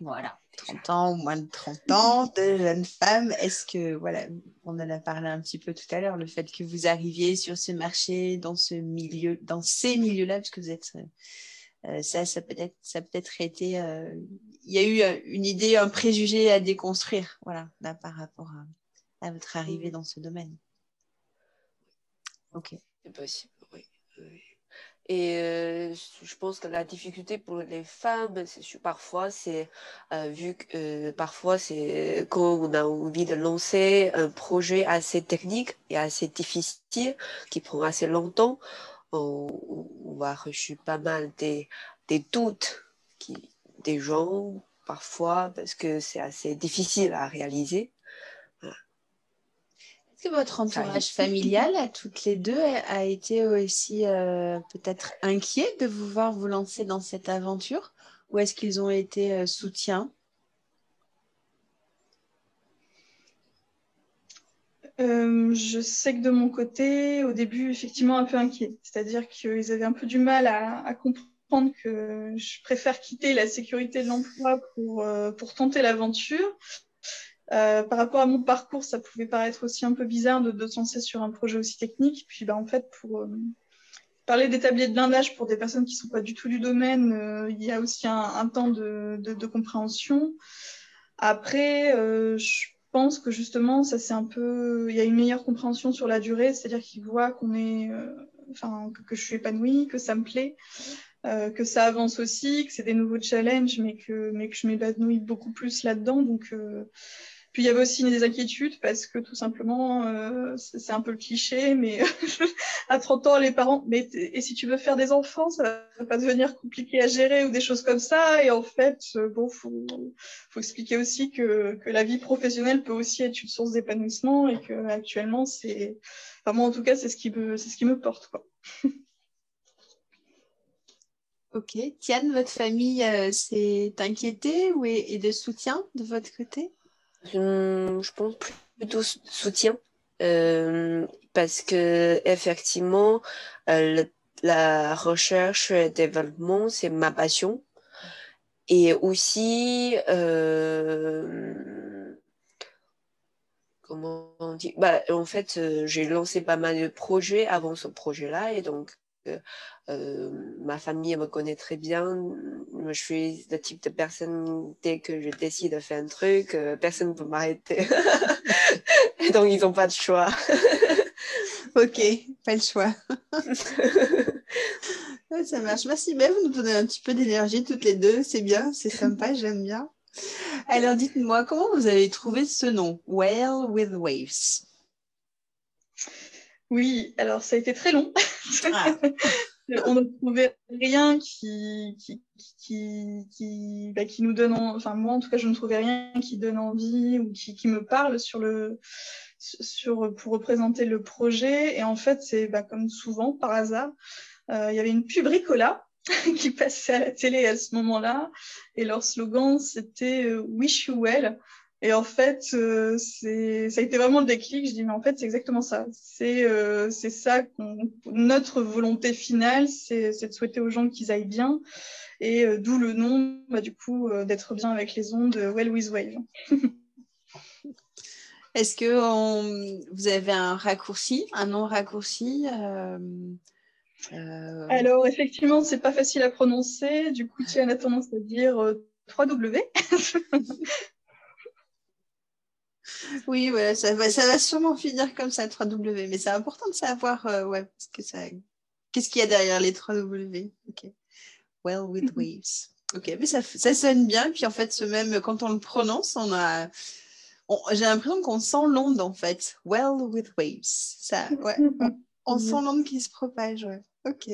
Voilà, 30 ans ou moins de 30 ans, de jeunes femmes. Est-ce que, voilà, on en a parlé un petit peu tout à l'heure, le fait que vous arriviez sur ce marché, dans ce milieu, dans ces milieux-là, parce que vous êtes, euh, ça, ça peut-être, ça a peut-être été, euh, il y a eu euh, une idée, un préjugé à déconstruire, voilà, là, par rapport à, à votre arrivée dans ce domaine. Ok. C'est possible, oui. oui. Et euh, je pense que la difficulté pour les femmes, c'est parfois, c'est euh, vu que euh, parfois c'est quand on a envie de lancer un projet assez technique et assez difficile, qui prend assez longtemps, on, on va reçu pas mal des, des doutes qui, des gens parfois parce que c'est assez difficile à réaliser. Est-ce que votre entourage familial, à toutes les deux, a, a été aussi euh, peut-être inquiet de vous voir vous lancer dans cette aventure? Ou est-ce qu'ils ont été euh, soutiens? Euh, je sais que de mon côté, au début, effectivement, un peu inquiet. C'est-à-dire qu'ils avaient un peu du mal à, comprendre que je préfère quitter la sécurité de l'emploi pour, euh, pour tenter l'aventure. Euh, par rapport à mon parcours, ça pouvait paraître aussi un peu bizarre de, de se lancer sur un projet aussi technique. Puis, bah, en fait, pour parler des tabliers de blindage pour des personnes qui ne sont pas du tout du domaine, il y a aussi un, temps de, de, de compréhension. Après, euh, je pense que justement, ça c'est un peu, il y a une meilleure compréhension sur la durée, c'est-à-dire qu'ils voient qu'on est, euh, enfin, que, que je suis épanouie, que ça me plaît, euh, que ça avance aussi, que c'est des nouveaux challenges, mais que, mais que je m'épanouis beaucoup plus là-dedans. Donc, euh, puis il y avait aussi des inquiétudes parce que tout simplement, euh, c'est un peu le cliché, mais à 30 ans, les parents, mais et si tu veux faire des enfants, ça va pas devenir compliqué à gérer ou des choses comme ça. Et en fait, euh, bon, faut, faut expliquer aussi que, que la vie professionnelle peut aussi être une source d'épanouissement et que actuellement, c'est, enfin moi en tout cas, c'est ce qui me, c'est ce qui me porte quoi. Ok. Tiane, votre famille euh, s'est inquiétée ou est, est de soutien de votre côté? Je pense plutôt sou- soutien euh, parce que effectivement euh, la recherche et développement c'est ma passion. Et aussi euh, comment on dit? Bah en fait euh, j'ai lancé pas mal de projets avant ce projet-là et donc euh, ma famille me connaît très bien. Moi, Je suis le type de personne, dès que je décide de faire un truc, euh, personne ne peut m'arrêter. Donc, ils n'ont pas de choix. Ok, pas le choix. Ouais, ça marche. Merci. Ben, vous nous donnez un petit peu d'énergie toutes les deux. C'est bien, c'est sympa, j'aime bien. Alors, dites-moi, comment vous avez trouvé ce nom, Whale with Waves Oui, alors ça a été très long. Ah. on ne trouvait rien qui, qui, qui, qui, bah, qui nous donne, en- enfin moi en tout cas, je ne trouvais rien qui donne envie ou qui, qui me parle sur le, sur, pour représenter le projet. Et en fait, c'est bah, comme souvent, par hasard, euh, il y avait une pub Ricola qui passait à la télé à ce moment-là. Et leur slogan, c'était euh, Wish You Well. Et en fait, euh, c'est, ça a été vraiment le déclic. Je dis, mais en fait, c'est exactement ça. C'est, euh, c'est ça qu'on, notre volonté finale, c'est, c'est de souhaiter aux gens qu'ils aillent bien. Et euh, d'où le nom, bah, du coup, d'être bien avec les ondes, Well with Wave. Est-ce que on- vous avez un raccourci, un nom raccourci Alors, effectivement, c'est pas facile à prononcer. Du coup, Tian a tendance à dire euh, 3W. Oui, voilà, ça va, ça va sûrement finir comme ça, 3W, mais c'est important de savoir euh, ouais, parce que ça... qu'est-ce qu'il y a derrière les 3W. Ok. Well with waves. Ok, mais ça, ça sonne bien. Puis en fait, ce même, quand on le prononce, on a. J'ai l'impression qu'on sent l'onde en fait. Well with waves. Ça, ouais. on, sent l'onde qui se propage. Ouais. Ok.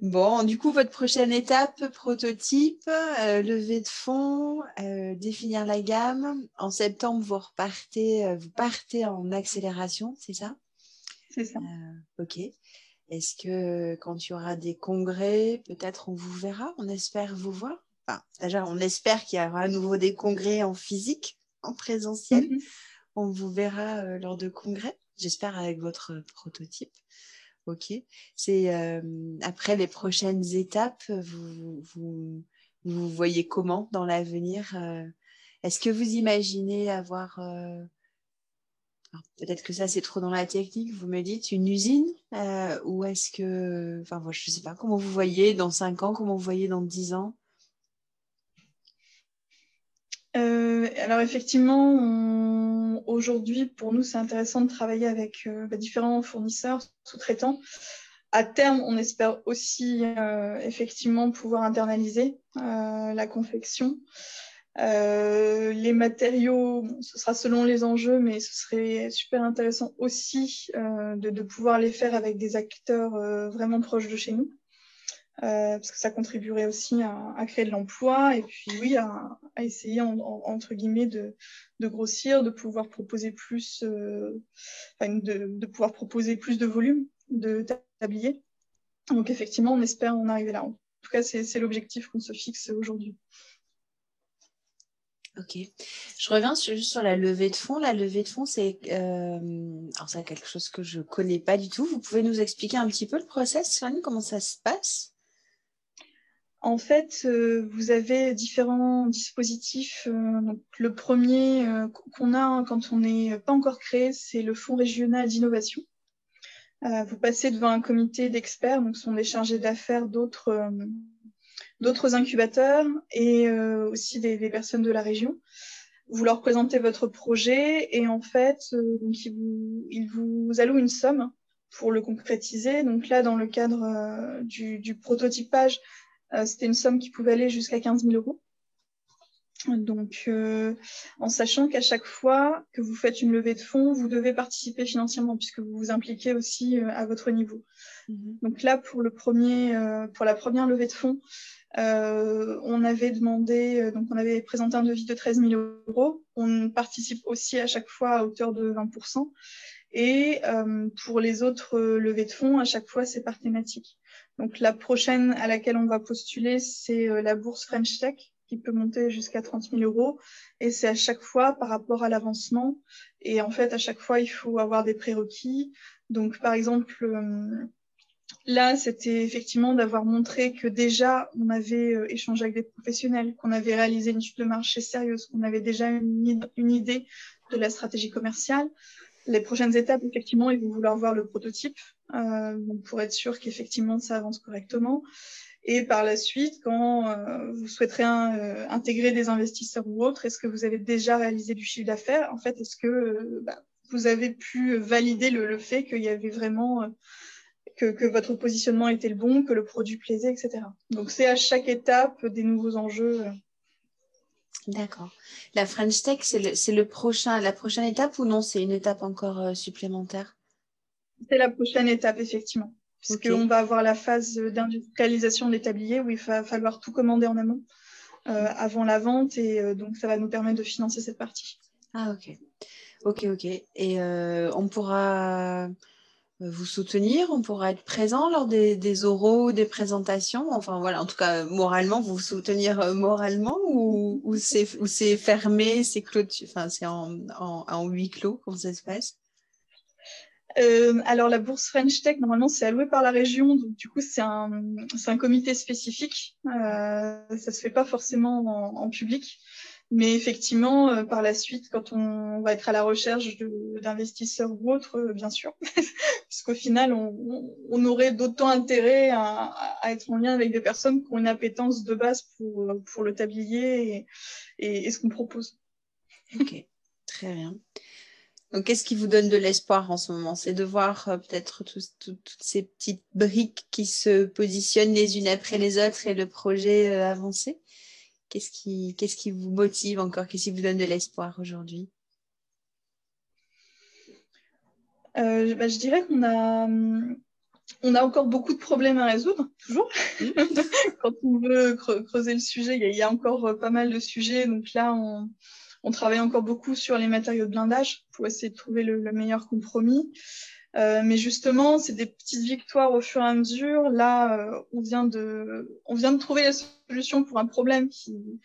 Bon, du coup, votre prochaine étape, prototype, euh, levée de fonds, euh, définir la gamme. En septembre, vous repartez, euh, vous partez en accélération, c'est ça? C'est ça. ok. Est-ce que quand il y aura des congrès, peut-être on vous verra On espère vous voir? Enfin, déjà, on espère qu'il y aura à nouveau des congrès en physique, en présentiel. Mhm. On vous verra lors de congrès, j'espère avec votre prototype. Ok. C'est après les prochaines étapes, vous, vous, voyez comment dans l'avenir Est-ce que vous imaginez avoir peut-être que ça c'est trop dans la technique, vous me dites une usine ou est-ce que, enfin moi je sais pas comment vous voyez dans 5 ans, comment vous voyez dans 10 ans? Alors effectivement, aujourd'hui, pour nous, c'est intéressant de travailler avec euh, bah, différents fournisseurs, sous-traitants. À terme, on espère aussi euh, effectivement pouvoir internaliser euh, la confection. les matériaux, ce sera selon les enjeux, mais ce serait super intéressant aussi de, pouvoir les faire avec des acteurs vraiment proches de chez nous. Euh, parce que ça contribuerait aussi à, créer de l'emploi et puis oui à, essayer entre guillemets de, grossir, de pouvoir proposer plus, euh, de, pouvoir proposer plus de volume de tabliers. Donc effectivement, on espère en arriver là. En tout cas, c'est l'objectif qu'on se fixe aujourd'hui. Ok. Je reviens juste sur la levée de fonds. La levée de fonds, c'est euh, quelque chose que je ne connais pas du tout. Vous pouvez nous expliquer un petit peu le process, Fanny, comment ça se passe? En fait, euh, vous avez différents dispositifs. Euh, le premier euh, qu'on a quand on n'est pas encore créé, c'est le Fonds régional d'innovation. vous passez devant un comité d'experts, donc ce sont des chargés d'affaires d'autres incubateurs et aussi des, personnes de la région. Vous leur présentez votre projet et en fait, ils, vous, allouent une somme pour le concrétiser. Donc là, dans le cadre du, prototypage, c'était une somme qui pouvait aller jusqu'à 15 000 euros. Donc, euh, en sachant qu'à chaque fois que vous faites une levée de fonds, vous devez participer financièrement puisque vous vous impliquez aussi euh, à votre niveau. Mhm. Donc là, pour, le premier, pour la première levée de fonds, on avait demandé, donc on avait présenté un devis de 13 000 euros. On participe aussi à chaque fois à hauteur de 20% Et pour les autres levées de fonds, à chaque fois, c'est par thématique. Donc la prochaine à laquelle on va postuler, c'est euh, la bourse French Tech qui peut monter jusqu'à 30 000 euros. Et c'est à chaque fois par rapport à l'avancement. Et en fait, à chaque fois, il faut avoir des prérequis. Donc, par exemple, euh, là, c'était effectivement d'avoir montré que déjà, on avait euh, échangé avec des professionnels, qu'on avait réalisé une étude de marché sérieuse, qu'on avait déjà une, une idée de la stratégie commerciale. Les prochaines étapes, effectivement, ils vont vouloir voir le prototype euh, pour être sûr qu'effectivement ça avance correctement. Et par la suite, quand euh, vous souhaiterez euh, intégrer des investisseurs ou autres, est-ce que vous avez déjà réalisé du chiffre d'affaires? En fait, est-ce que bah, vous avez pu valider le, fait qu'il y avait vraiment que, que, votre positionnement était le bon, que le produit plaisait, etc. Donc c'est à chaque étape des nouveaux enjeux. D'accord. La French Tech, c'est le, prochain, la prochaine étape ou non C'est une étape encore supplémentaire? C'est la prochaine étape, effectivement. Puisqu'on va avoir la phase d'industrialisation des tabliers où il va falloir tout commander en amont euh, avant la vente et euh, donc ça va nous permettre de financer cette partie. Ah ok. Ok, ok. Et euh, on pourra vous soutenir, on pourra être présent lors des, oraux, des présentations. Enfin voilà, en tout cas, moralement, vous soutenir moralement ou, c'est fermé, c'est enfin, c'est en, huis clos, comment ça se passe? Euh, alors la bourse French Tech, normalement, c'est alloué par la région, donc du coup, c'est un, un, comité spécifique. Euh, ça se fait pas forcément en, public, mais effectivement, euh, par la suite, quand on va être à la recherche d'investisseurs ou autres, euh, bien sûr, puisqu'au final, on, aurait d'autant intérêt à, être en lien avec des personnes qui ont une appétence de base pour, pour le tablier et, ce qu'on propose. Ok, très bien. Donc, qu'est-ce qui vous donne de l'espoir en ce moment? C'est de voir euh, peut-être toutes ces petites briques qui se positionnent les unes après les autres et le projet euh, avancer? Qu'est-ce qui, qu'est-ce qui vous motive encore Qu'est-ce qui vous donne de l'espoir aujourd'hui? Euh, bah, Je dirais qu'on a, on a encore beaucoup de problèmes à résoudre, toujours. Quand on veut creuser le sujet, il y, a encore pas mal de sujets. Donc là, on, on travaille encore beaucoup sur les matériaux de blindage pour essayer de trouver le, meilleur compromis. Euh, mais justement, c'est des petites victoires au fur et à mesure. Là, euh, on, vient de, on vient de trouver la solution pour un problème qui,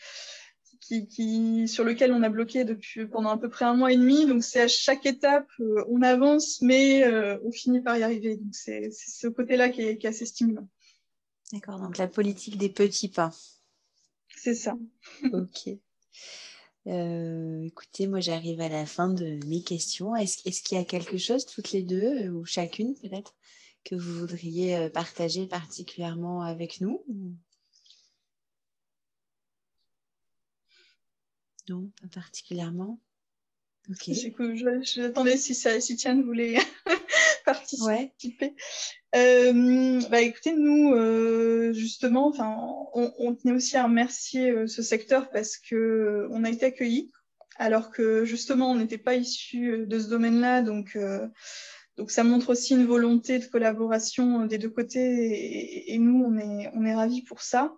qui, qui, sur lequel on a bloqué depuis pendant à peu près un mois et demi. Donc, c'est à chaque étape, euh, on avance, mais euh, on finit par y arriver. Donc, c'est ce côté-là qui est, qui est assez stimulant. D'accord, donc la politique des petits pas. C'est ça. ok. Euh, écoutez, moi j'arrive à la fin de mes questions. Est-ce qu'il y a quelque chose, toutes les deux, euh, ou chacune peut-être, que vous voudriez euh, partager particulièrement avec nous Non, pas particulièrement. Ok. J'attendais si, si Tiane voulait participer. Euh, bah, écoutez, nous, euh, justement, on, tenait aussi à remercier euh, ce secteur parce que on a été accueillis, alors que justement, on n'était pas issu de ce domaine-là, donc. donc ça montre aussi une volonté de collaboration des deux côtés et, nous, on est ravis pour ça.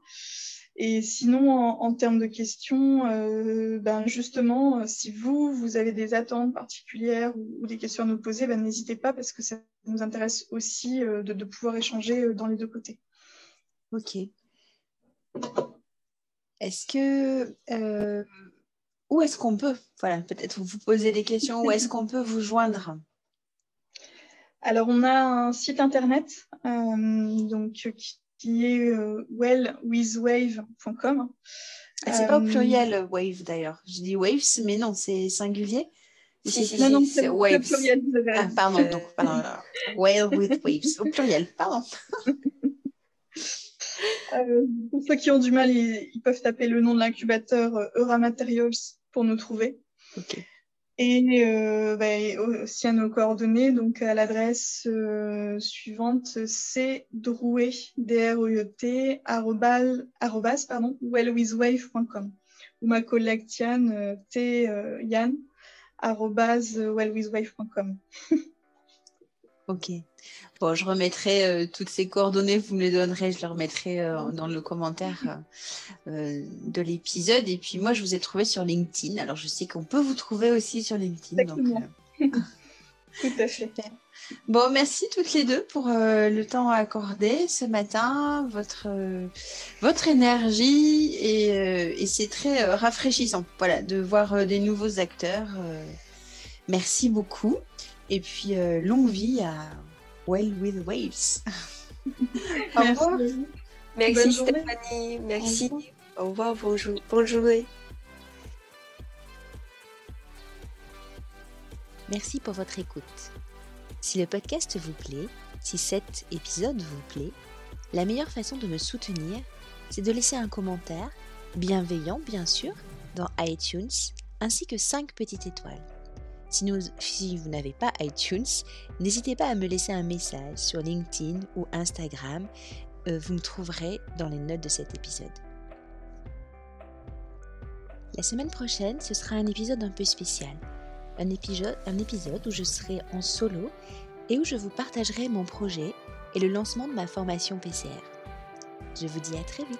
Et sinon, en, termes de questions, euh, ben justement, euh, si vous, vous avez des attentes particulières ou, des questions à nous poser, ben n'hésitez pas parce que ça nous intéresse aussi euh, de, pouvoir échanger dans les deux côtés. Ok. Est-ce que... où est-ce qu'on peut, voilà, peut-être vous poser des questions, où est-ce qu'on peut vous joindre? Alors, on a un site internet donc, qui qui est euh, wellwithwave.com. Ah, c'est pas au euh, pluriel wave d'ailleurs. Je dis waves, mais non, c'est singulier. Si, si, non, non, c'est waves. Pluriel, ah, pardon, donc, pardon. Well with waves, au pluriel, pardon. Euh, pour ceux qui ont du mal, ils, ils, peuvent taper le nom de l'incubateur euh, Eura Materials pour nous trouver. Ok. Et euh, bah, aussi à nos coordonnées, donc à l'adresse euh, suivante, c'est drouet, d r o e t arrobas, pardon, wellwithwave.com. Ou ma collègue Tian, euh, t euh, yann, arrobas wellwithwave.com. ok. Bon, je remettrai euh, toutes ces coordonnées, vous me les donnerez, je les remettrai euh, dans le commentaire euh, de l'épisode. Et puis moi, je vous ai trouvé sur LinkedIn. Alors, je sais qu'on peut vous trouver aussi sur LinkedIn. Donc, Tout à fait. Bon, merci toutes les deux pour le temps accordé ce matin, votre, votre énergie et, et c'est très rafraîchissant voilà, de voir des nouveaux acteurs. merci beaucoup. Et puis, longue vie à Well with Waves. Au revoir. Merci Stéphanie. Merci. Au revoir. Bonjour. Bonne journée. Merci pour votre écoute. Si le podcast vous plaît, si cet épisode vous plaît, la meilleure façon de me soutenir, c'est de laisser un commentaire, bienveillant bien sûr, dans iTunes, ainsi que 5 petites étoiles. Si, vous n'avez pas iTunes, n'hésitez pas à me laisser un message sur LinkedIn ou Instagram. Euh, vous me trouverez dans les notes de cet épisode. La semaine prochaine, ce sera un épisode un peu spécial. Un épisode, un épisode où je serai en solo et où je vous partagerai mon projet et le lancement de ma formation PCR. Je vous dis à très vite